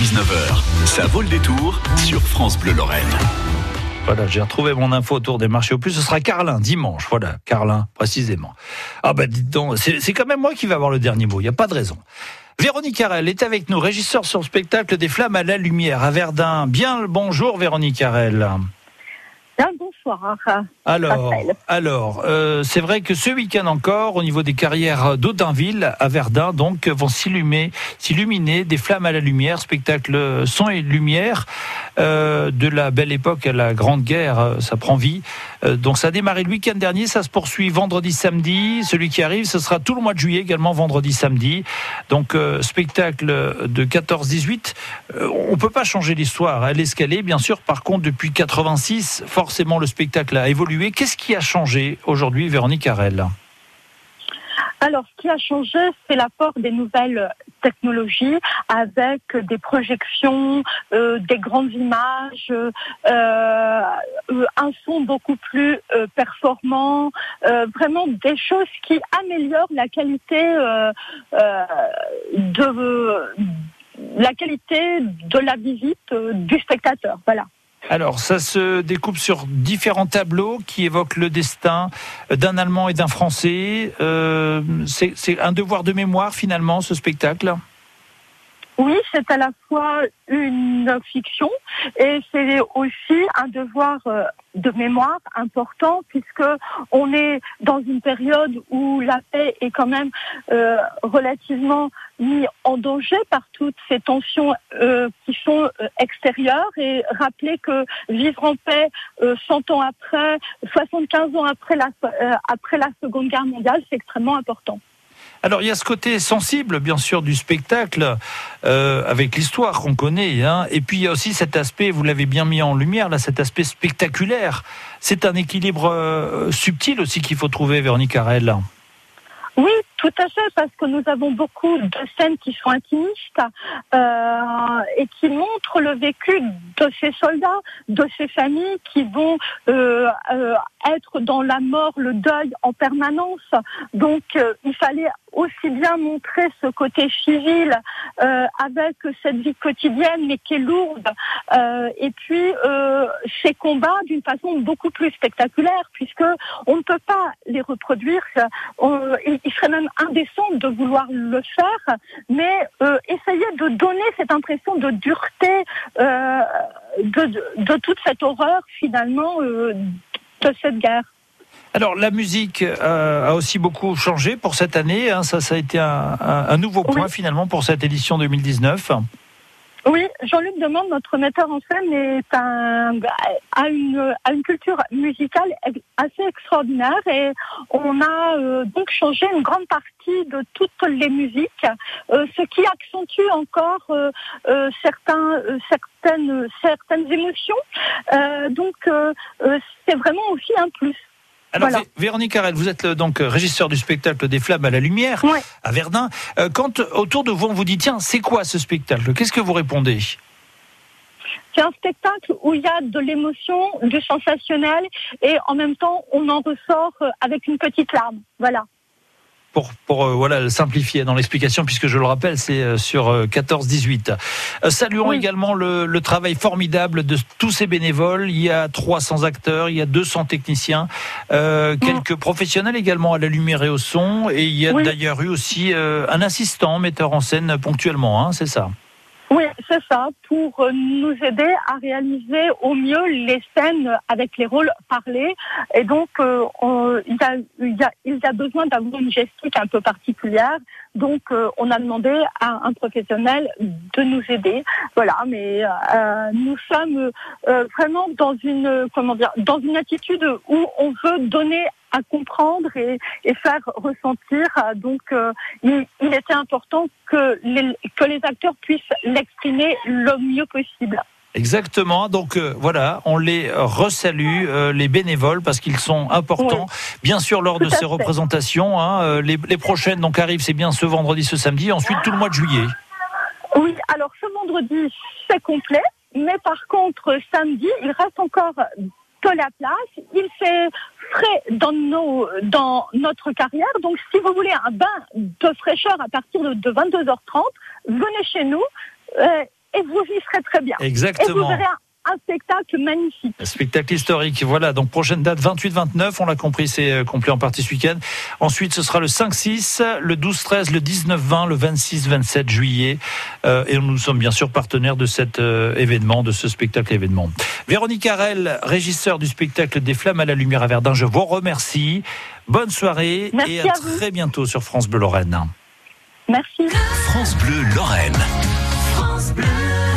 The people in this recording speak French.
19h, ça vaut le détour sur France Bleu Lorraine. Voilà, j'ai retrouvé mon info autour des marchés au plus. Ce sera Carlin, dimanche. Voilà, Carlin, précisément. Ah bah dites donc, c'est quand même moi qui vais avoir le dernier mot. Il n'y a pas de raison. Véronique Arel est avec nous, régisseur sur le spectacle des Flammes à la Lumière à Verdun. Bien le bonjour Véronique Arel. Bonsoir. Alors, alors euh, c'est vrai que ce week-end encore, au niveau des carrières d'Audinville, à Verdun, donc, vont s'illuminer, s'illuminer des flammes à la lumière, spectacle son et lumière euh, de la belle époque à la Grande Guerre, euh, ça prend vie. Euh, donc ça a démarré le week-end dernier, ça se poursuit vendredi, samedi. Celui qui arrive, ce sera tout le mois de juillet également, vendredi, samedi. Donc spectacle de 14-18. on peut pas changer l'histoire, elle est ce qu'elle est, bien sûr. Par contre, depuis 86, forcément le spectacle a évolué. Qu'est-ce qui a changé aujourd'hui, Véronique Arel alors, ce qui a changé, c'est l'apport des nouvelles technologies avec des projections, euh, des grandes images, euh, euh, un son beaucoup plus performant, vraiment des choses qui améliorent la qualité de la qualité de la visite du spectateur. Voilà. Alors, ça se découpe sur différents tableaux qui évoquent le destin d'un Allemand et d'un Français. Euh, c'est un devoir de mémoire, finalement, ce spectacle? Oui, c'est à la fois une fiction et c'est aussi un devoir euh, de mémoire important puisque on est dans une période où la paix est quand même euh, relativement mise en danger par toutes ces tensions euh, qui sont extérieures et rappeler que vivre en paix 100 ans après, 75 ans après la, après la Seconde Guerre mondiale, c'est extrêmement important. Alors il y a ce côté sensible, bien sûr, du spectacle, euh, avec l'histoire qu'on connaît, hein. et puis il y a aussi cet aspect, vous l'avez bien mis en lumière, là, cet aspect spectaculaire. C'est un équilibre euh, subtil aussi qu'il faut trouver, Véronique Arel. Oui, tout à fait, parce que nous avons beaucoup de scènes qui sont intimistes euh, et qui montrent le vécu de ces soldats, de ces familles qui vont être dans la mort, le deuil en permanence. Donc, il fallait aussi bien montrer ce côté civil avec cette vie quotidienne, mais qui est lourde, et puis ces combats d'une façon beaucoup plus spectaculaire, puisque on ne peut pas les reproduire. il serait même indécent de vouloir le faire, mais euh, essayer de donner cette impression de dureté euh, de, toute cette horreur finalement euh, de cette guerre. Alors la musique a aussi beaucoup changé pour cette année. Hein. ça, ça a été un, nouveau point finalement pour cette édition 2019. Oui, Jean-Luc Demande, notre metteur en scène, est un, a, une, a une culture musicale assez extraordinaire et on a euh, donc changé une grande partie de toutes les musiques, euh, ce qui accentue encore euh, certains, certaines, certaines émotions. donc c'est vraiment aussi un plus. Alors, Véronique Arel, vous êtes donc régisseur du spectacle des Flammes à la Lumière à Verdun. Euh, quand autour de vous on vous dit tiens, c'est quoi ce spectacle? Qu'est-ce que vous répondez? C'est un spectacle où il y a de l'émotion, du sensationnel et en même temps on en ressort euh, avec une petite larme. Voilà pour, pour euh, voilà simplifier dans l'explication, puisque je le rappelle, c'est euh, sur 14-18. Euh, saluons également le, le, travail formidable de tous ces bénévoles. Il y a 300 acteurs, il y a 200 techniciens, euh, quelques professionnels également à la lumière et au son, et il y a d'ailleurs eu aussi un assistant metteur en scène ponctuellement, hein, c'est ça oui, c'est ça, pour euh, nous aider à réaliser au mieux les scènes avec les rôles parlés. Et donc, euh, il, y a, il, y a, il, y a, besoin d'avoir une gestique un peu particulière. Donc, euh, on a demandé à un professionnel de nous aider. Voilà, mais nous sommes vraiment dans une, comment dire, dans une attitude où on veut donner à comprendre et, faire ressentir. Donc, euh, il, était important que les, que les acteurs puissent l'exprimer le mieux possible. Exactement. Donc euh, voilà, on les resalue, euh, les bénévoles, parce qu'ils sont importants. Bien sûr, lors de ces représentations, hein, les, les, prochaines donc arrivent, c'est bien ce vendredi, ce samedi, ensuite tout le mois de juillet. Oui. Alors ce vendredi, c'est complet. Mais par contre, samedi, il reste encore de la place. Il fait frais dans, nos, dans notre carrière. Donc, si vous voulez un bain de fraîcheur à partir de, 22h30, venez chez nous. Euh, et vous y serez très bien. Exactement un spectacle magnifique. Un spectacle historique, voilà. Donc prochaine date 28-29, on l'a compris, c'est euh, complet en partie ce week-end. Ensuite, ce sera le 5-6, le 12-13, le 19-20, le 26-27 juillet. Euh, et nous sommes bien sûr partenaires de cet euh, événement, de ce spectacle événement. Véronique Arel, régisseur du spectacle Des Flammes à la Lumière à Verdun, je vous remercie. Bonne soirée et à, très bientôt sur France Bleu Lorraine. Merci. France Bleu Lorraine.